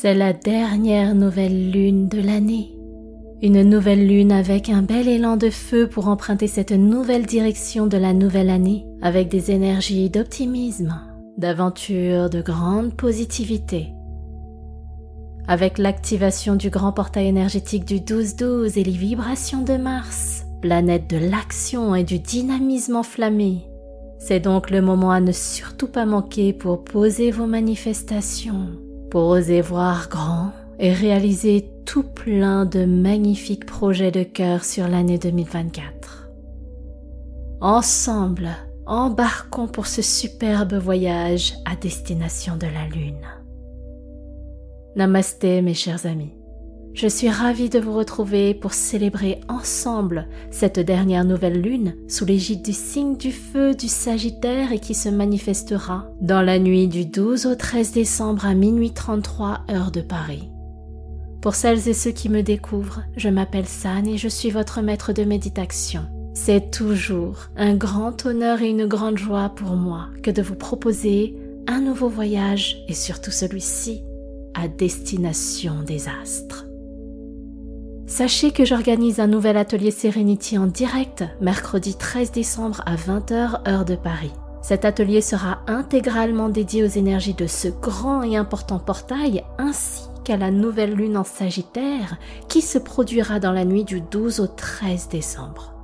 C'est la dernière nouvelle lune de l'année. Une nouvelle lune avec un bel élan de feu pour emprunter cette nouvelle direction de la nouvelle année avec des énergies d'optimisme, d'aventure, de grande positivité. Avec l'activation du grand portail énergétique du 12-12 et les vibrations de Mars, planète de l'action et du dynamisme enflammé, c'est donc le moment à ne surtout pas manquer pour poser vos manifestations, pour oser voir grand et réaliser tout plein de magnifiques projets de cœur sur l'année 2024. Ensemble, embarquons pour ce superbe voyage à destination de la Lune. Namasté mes chers amis. Je suis ravie de vous retrouver pour célébrer ensemble cette dernière nouvelle lune sous l'égide du signe du feu du Sagittaire et qui se manifestera dans la nuit du 12 au 13 décembre à minuit 33 heure de Paris. Pour celles et ceux qui me découvrent, je m'appelle San et je suis votre maître de méditation. C'est toujours un grand honneur et une grande joie pour moi que de vous proposer un nouveau voyage et surtout celui-ci à destination des astres. Sachez que j'organise un nouvel atelier Serenity en direct mercredi 13 décembre à 20h heure de Paris. Cet atelier sera intégralement dédié aux énergies de ce grand et important portail ainsi qu'à la nouvelle lune en Sagittaire qui se produira dans la nuit du 12 au 13 décembre.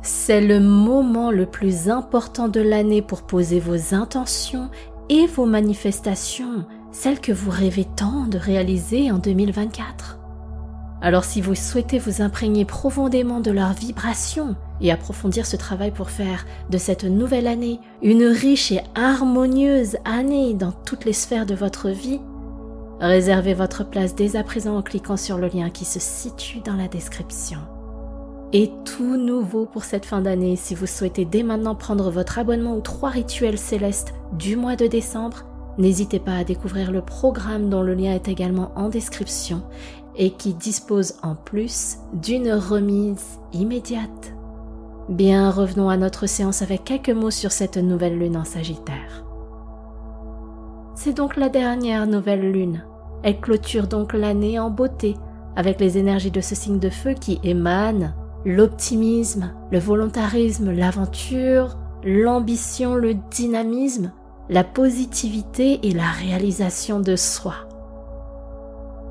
C'est le moment le plus important de l'année pour poser vos intentions et vos manifestations, celles que vous rêvez tant de réaliser en 2024. Alors si vous souhaitez vous imprégner profondément de leurs vibrations et approfondir ce travail pour faire de cette nouvelle année une riche et harmonieuse année dans toutes les sphères de votre vie, réservez votre place dès à présent en cliquant sur le lien qui se situe dans la description. Et tout nouveau pour cette fin d'année, si vous souhaitez dès maintenant prendre votre abonnement aux trois rituels célestes du mois de décembre, n'hésitez pas à découvrir le programme dont le lien est également en description et qui dispose en plus d'une remise immédiate. Bien, revenons à notre séance avec quelques mots sur cette nouvelle lune en Sagittaire. C'est donc la dernière nouvelle lune. Elle clôture donc l'année en beauté avec les énergies de ce signe de feu qui émanent l'optimisme, le volontarisme, l'aventure, l'ambition, le dynamisme, la positivité et la réalisation de soi.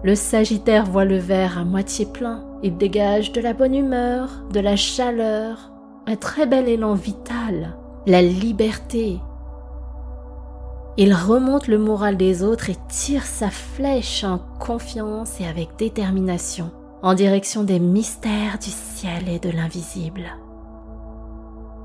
Le Sagittaire voit le verre à moitié plein. Il dégage de la bonne humeur, de la chaleur, un très bel élan vital, la liberté. Il remonte le moral des autres et tire sa flèche en confiance et avec détermination en direction des mystères du ciel et de l'invisible.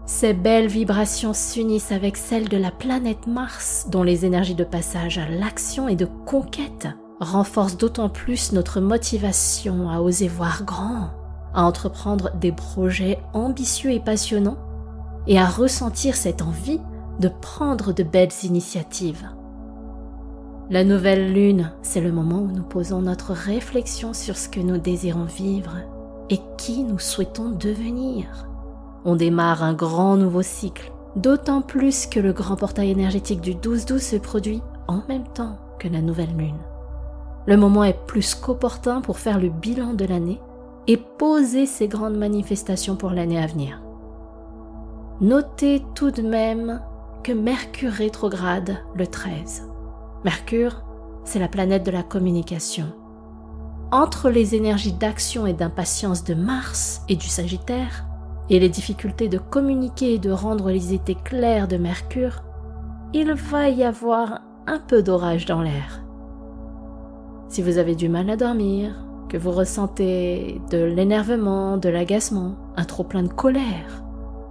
Ces belles vibrations s'unissent avec celles de la planète Mars, dont les énergies de passage à l'action et de conquête renforce d'autant plus notre motivation à oser voir grand, à entreprendre des projets ambitieux et passionnants, et à ressentir cette envie de prendre de belles initiatives. La nouvelle lune, c'est le moment où nous posons notre réflexion sur ce que nous désirons vivre et qui nous souhaitons devenir. On démarre un grand nouveau cycle, d'autant plus que le grand portail énergétique du 12-12 se produit en même temps que la nouvelle lune. Le moment est plus qu'opportun pour faire le bilan de l'année et poser ces grandes manifestations pour l'année à venir. Notez tout de même que Mercure rétrograde le 13. Mercure, c'est la planète de la communication. Entre les énergies d'action et d'impatience de Mars et du Sagittaire, et les difficultés de communiquer et de rendre les idées claires de Mercure, il va y avoir un peu d'orage dans l'air. Si vous avez du mal à dormir, que vous ressentez de l'énervement, de l'agacement, un trop plein de colère,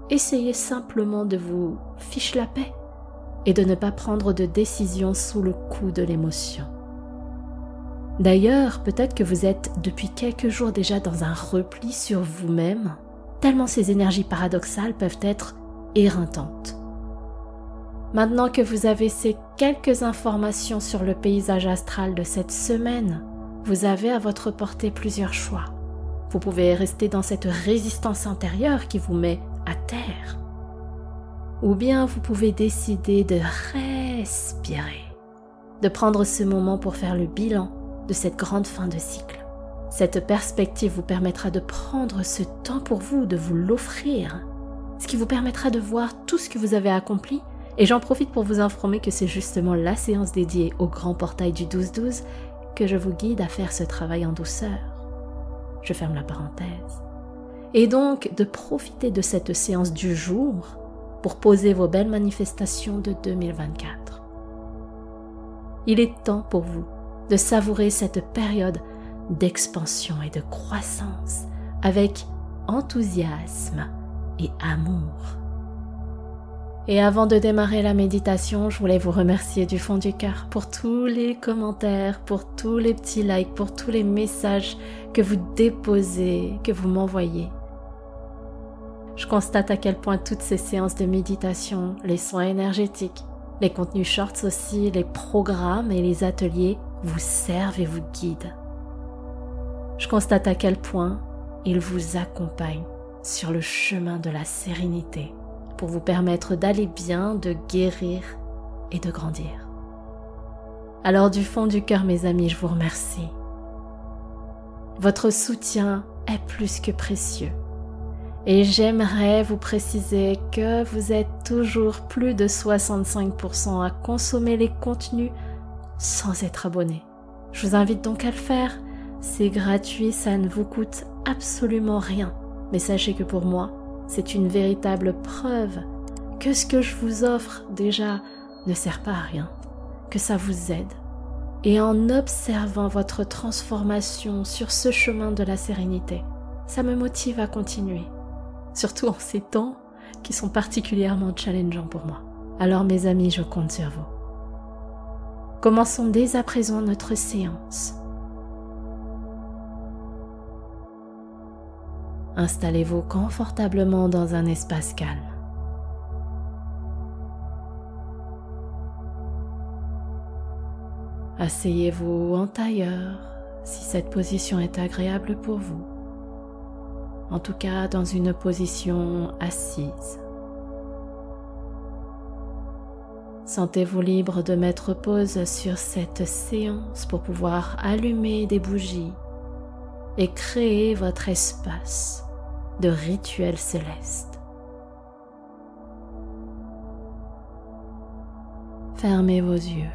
essayez simplement de vous fiche la paix et de ne pas prendre de décision sous le coup de l'émotion. D'ailleurs, peut-être que vous êtes depuis quelques jours déjà dans un repli sur vous-même, tellement ces énergies paradoxales peuvent être éreintantes. Maintenant que vous avez ces quelques informations sur le paysage astral de cette semaine, vous avez à votre portée plusieurs choix. Vous pouvez rester dans cette résistance intérieure qui vous met à terre. Ou bien vous pouvez décider de respirer, de prendre ce moment pour faire le bilan de cette grande fin de cycle. Cette perspective vous permettra de prendre ce temps pour vous, de vous l'offrir, ce qui vous permettra de voir tout ce que vous avez accompli. Et j'en profite pour vous informer que c'est justement la séance dédiée au grand portail du 12-12 que je vous guide à faire ce travail en douceur. Je ferme la parenthèse. Et donc de profiter de cette séance du jour pour poser vos belles manifestations de 2024. Il est temps pour vous de savourer cette période d'expansion et de croissance avec enthousiasme et amour. Et avant de démarrer la méditation, je voulais vous remercier du fond du cœur pour tous les commentaires, pour tous les petits likes, pour tous les messages que vous déposez, que vous m'envoyez. Je constate à quel point toutes ces séances de méditation, les soins énergétiques, les contenus shorts aussi, les programmes et les ateliers vous servent et vous guident. Je constate à quel point ils vous accompagnent sur le chemin de la sérénité pour vous permettre d'aller bien, de guérir et de grandir. Alors du fond du cœur mes amis, je vous remercie. Votre soutien est plus que précieux. Et j'aimerais vous préciser que vous êtes toujours plus de 65% à consommer les contenus sans être abonné. Je vous invite donc à le faire. C'est gratuit, ça ne vous coûte absolument rien. Mais sachez que pour moi, c'est une véritable preuve que ce que je vous offre déjà ne sert pas à rien, que ça vous aide. Et en observant votre transformation sur ce chemin de la sérénité, ça me motive à continuer, surtout en ces temps qui sont particulièrement challengeants pour moi. Alors mes amis, je compte sur vous. Commençons dès à présent notre séance. Installez-vous confortablement dans un espace calme. Asseyez-vous en tailleur si cette position est agréable pour vous. En tout cas, dans une position assise. Sentez-vous libre de mettre pause sur cette séance pour pouvoir allumer des bougies et créer votre espace de rituels célestes. Fermez vos yeux.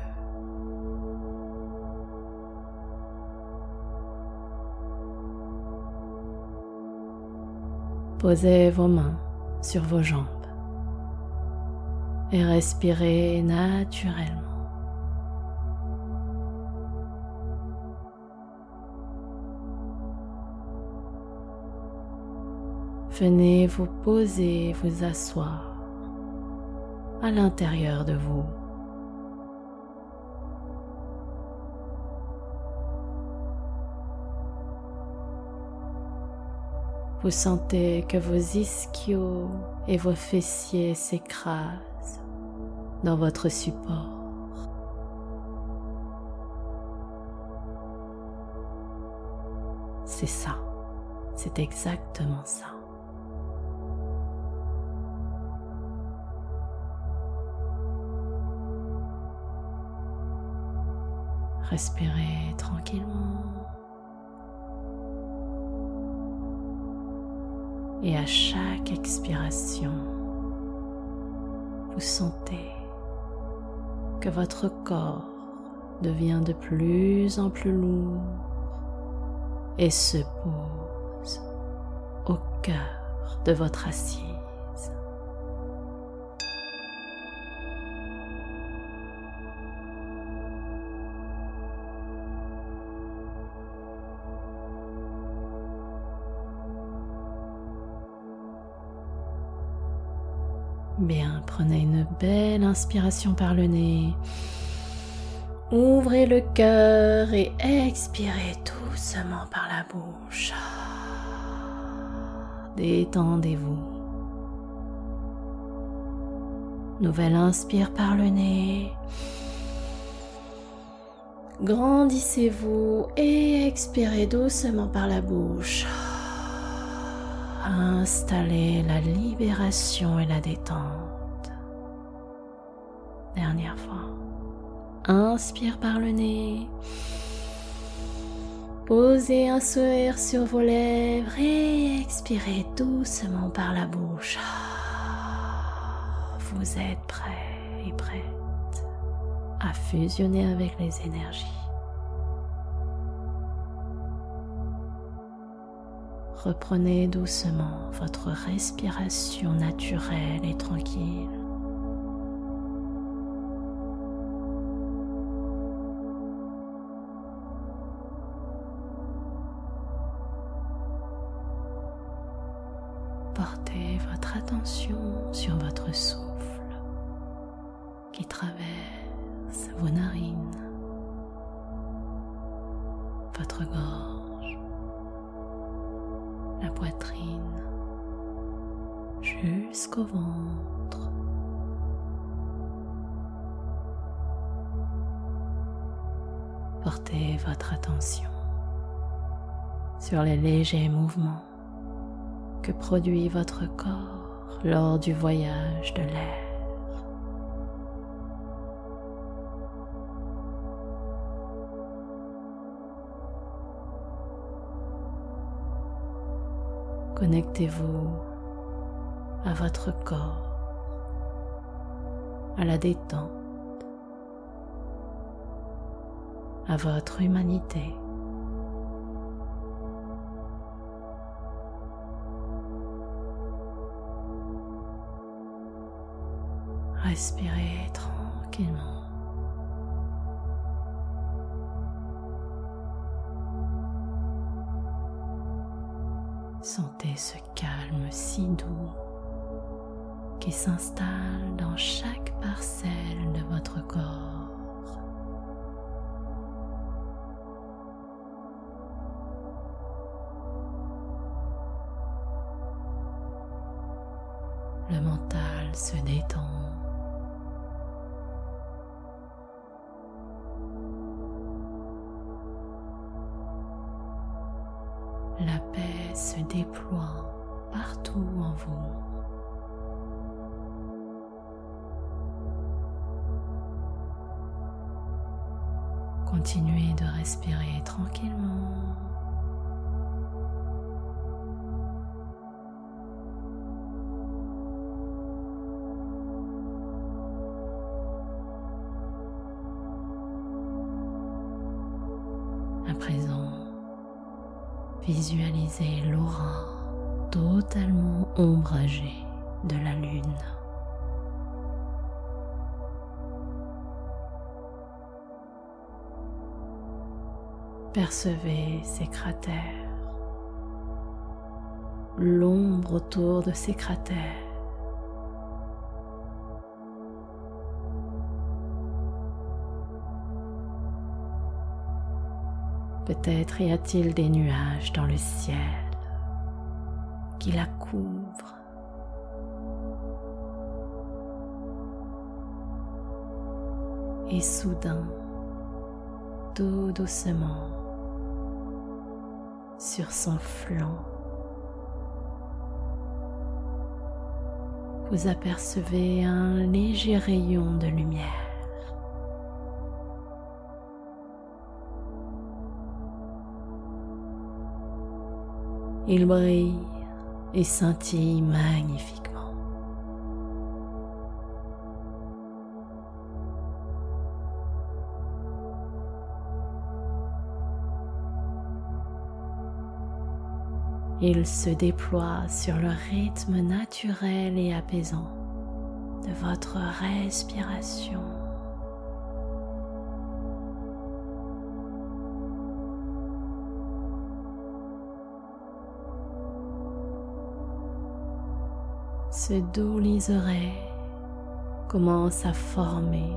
Posez vos mains sur vos jambes et respirez naturellement. Venez vous poser, vous asseoir à l'intérieur de vous. Vous sentez que vos ischios et vos fessiers s'écrasent dans votre support. C'est ça, c'est exactement ça. Respirez tranquillement. Et à chaque expiration, vous sentez que votre corps devient de plus en plus lourd et se pose au cœur de votre assiette. Bien, prenez une belle inspiration par le nez. Ouvrez le cœur et expirez doucement par la bouche. Détendez-vous. Nouvelle inspire par le nez. Grandissez-vous et expirez doucement par la bouche. Installez la libération et la détente. Dernière fois. Inspire par le nez. Posez un sourire sur vos lèvres et expirez doucement par la bouche. Vous êtes prêt et prête à fusionner avec les énergies. Reprenez doucement votre respiration naturelle et tranquille. Portez votre attention sur les légers mouvements que produit votre corps lors du voyage de l'air. Connectez-vous à votre corps, à la détente, à votre humanité. Respirez tranquillement. Sentez ce calme si doux qui s'installe dans chaque parcelle de votre corps. Visualisez l'aura totalement ombragée de la lune. Percevez ces cratères, l'ombre autour de ces cratères. Peut-être y a-t-il des nuages dans le ciel qui la couvrent. Et soudain, tout doucement, sur son flanc, vous apercevez un léger rayon de lumière. Il brille et scintille magnifiquement. Il se déploie sur le rythme naturel et apaisant de votre respiration. Ce doux liseré commence à former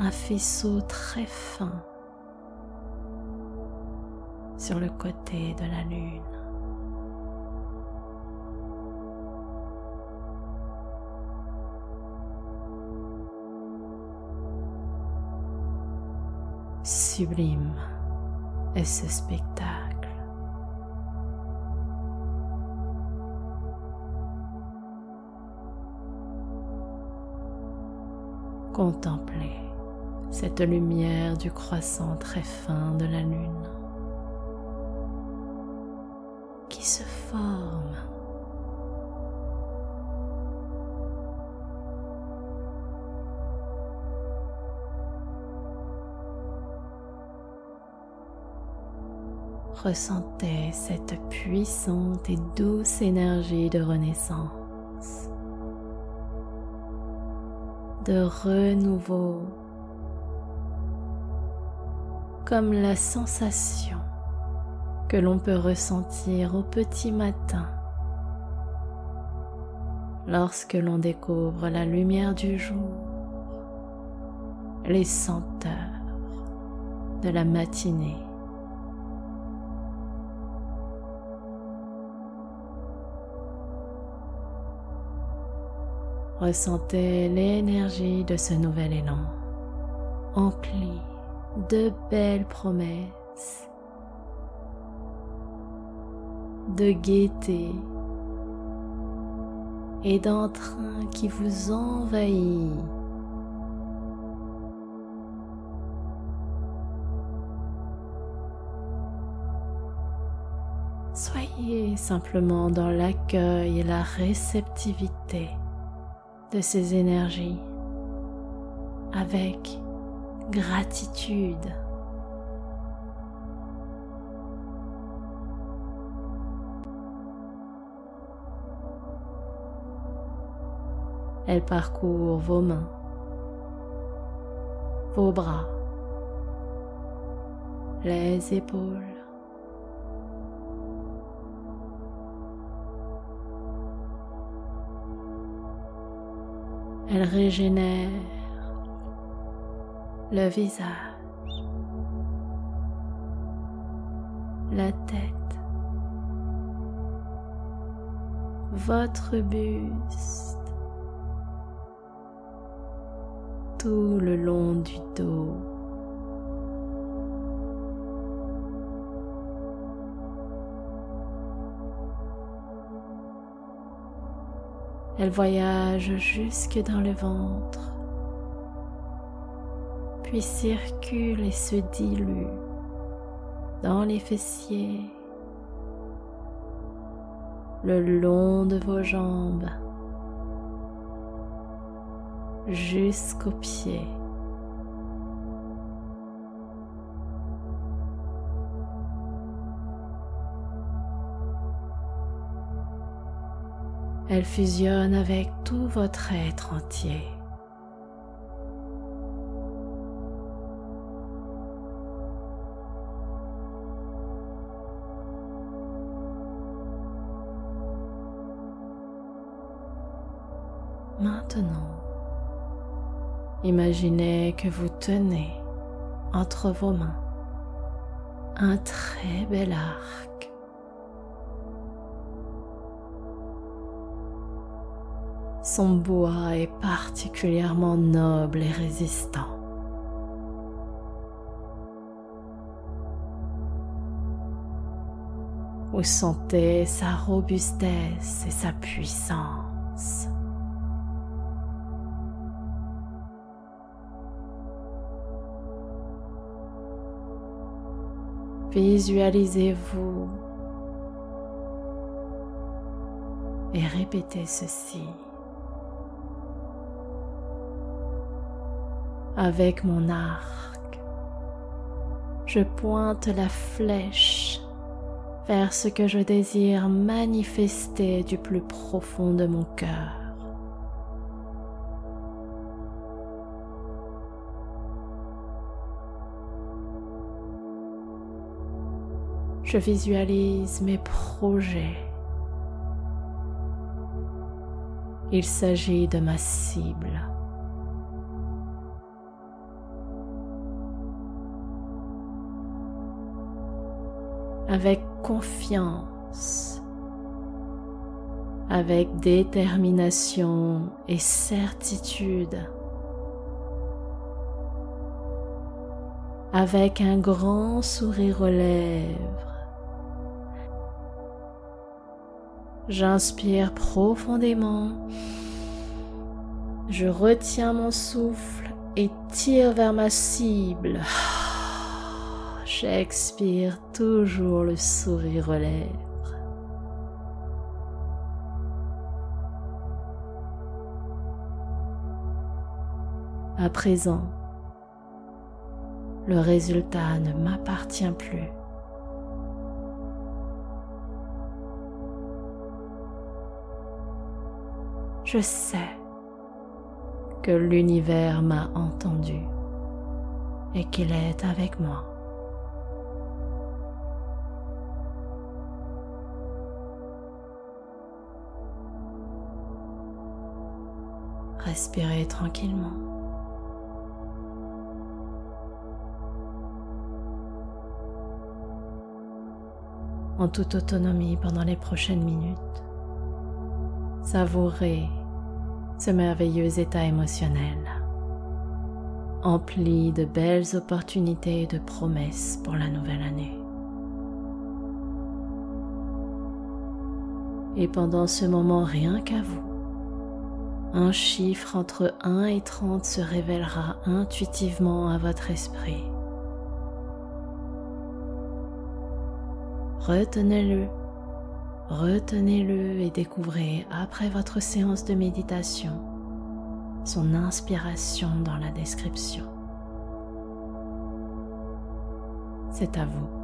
un faisceau très fin sur le côté de la lune. Sublime est ce spectacle. Contemplez cette lumière du croissant très fin de la lune qui se forme ressentez cette puissante et douce énergie de renaissance. De renouveau, comme la sensation que l'on peut ressentir au petit matin lorsque l'on découvre la lumière du jour, les senteurs de la matinée. Ressentez l'énergie de ce nouvel élan, empli de belles promesses, de gaieté et d'entrain qui vous envahit. Soyez simplement dans l'accueil et la réceptivité de ces énergies avec gratitude. Elle parcourt vos mains, vos bras, les épaules, Elle régénère le visage, la tête, votre buste, tout le long du dos. Elle voyage jusque dans le ventre, puis circule et se dilue dans les fessiers, le long de vos jambes, jusqu'aux pieds. Elle fusionne avec tout votre être entier. Maintenant, imaginez que vous tenez entre vos mains un très bel arc Son bois est particulièrement noble et résistant. Vous sentez sa robustesse et sa puissance. Visualisez-vous et répétez ceci. Avec mon arc. Je pointe la flèche vers ce que je désire manifester du plus profond de mon cœur. Je visualise mes projets. Il s'agit de ma cible. Avec confiance, avec détermination et certitude, avec un grand sourire aux lèvres. J'inspire profondément, je retiens mon souffle et tire vers ma cible. Shakespeare toujours le sourire aux lèvres. À présent, le résultat ne m'appartient plus. Je sais que l'univers m'a entendu et qu'il est avec moi. Respirez tranquillement. En toute autonomie pendant les prochaines minutes, savourez ce merveilleux état émotionnel, empli de belles opportunités et de promesses pour la nouvelle année. Et pendant ce moment, rien qu'à vous, un chiffre entre 1 et 30 se révélera intuitivement à votre esprit. Retenez-le, retenez-le et découvrez après votre séance de méditation son inspiration dans la description. C'est à vous.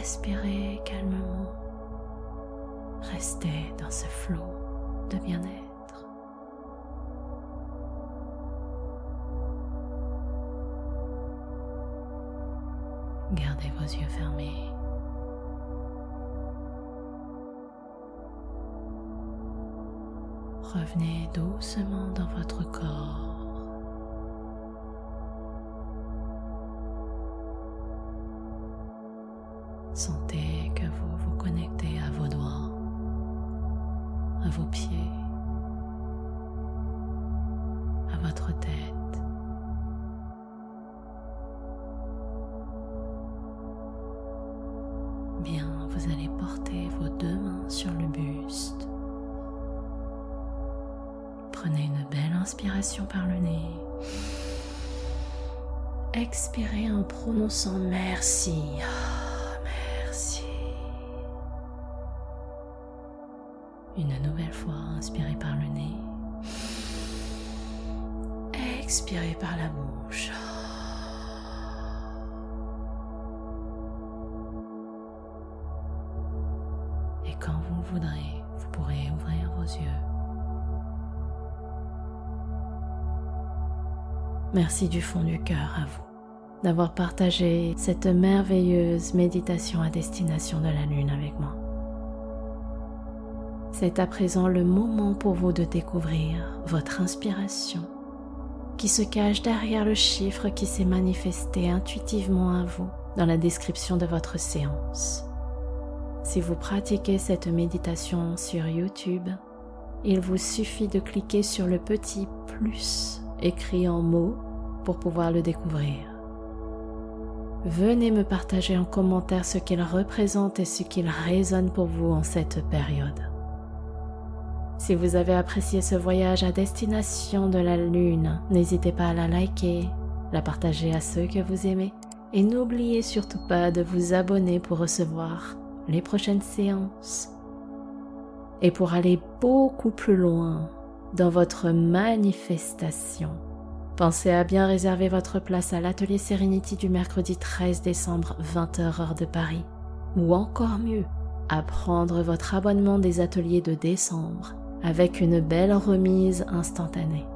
Respirez calmement. Restez dans ce flot de bien-être. Gardez vos yeux fermés. Revenez doucement vos pieds, à votre tête. Bien, vous allez porter vos deux mains sur le buste. Prenez une belle inspiration par le nez. Expirez en prononçant merci. Merci du fond du cœur à vous d'avoir partagé cette merveilleuse méditation à destination de la Lune avec moi. C'est à présent le moment pour vous de découvrir votre inspiration qui se cache derrière le chiffre qui s'est manifesté intuitivement à vous dans la description de votre séance. Si vous pratiquez cette méditation sur YouTube, il vous suffit de cliquer sur le petit plus écrit en mots pouvoir le découvrir. Venez me partager en commentaire ce qu'il représente et ce qu'il résonne pour vous en cette période. Si vous avez apprécié ce voyage à destination de la Lune, n'hésitez pas à la liker, la partager à ceux que vous aimez et n'oubliez surtout pas de vous abonner pour recevoir les prochaines séances. Et pour aller beaucoup plus loin dans votre manifestation, pensez à bien réserver votre place à l'atelier Serenity du mercredi 13 décembre 20h heure de Paris. Ou encore mieux, à prendre votre abonnement des ateliers de décembre avec une belle remise instantanée.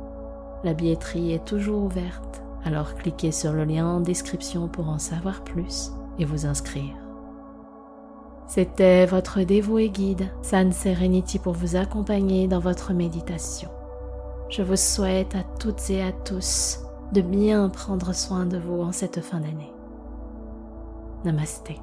La billetterie est toujours ouverte, alors cliquez sur le lien en description pour en savoir plus et vous inscrire. C'était votre dévoué guide, San Serenity, pour vous accompagner dans votre méditation. Je vous souhaite à toutes et à tous de bien prendre soin de vous en cette fin d'année. Namasté.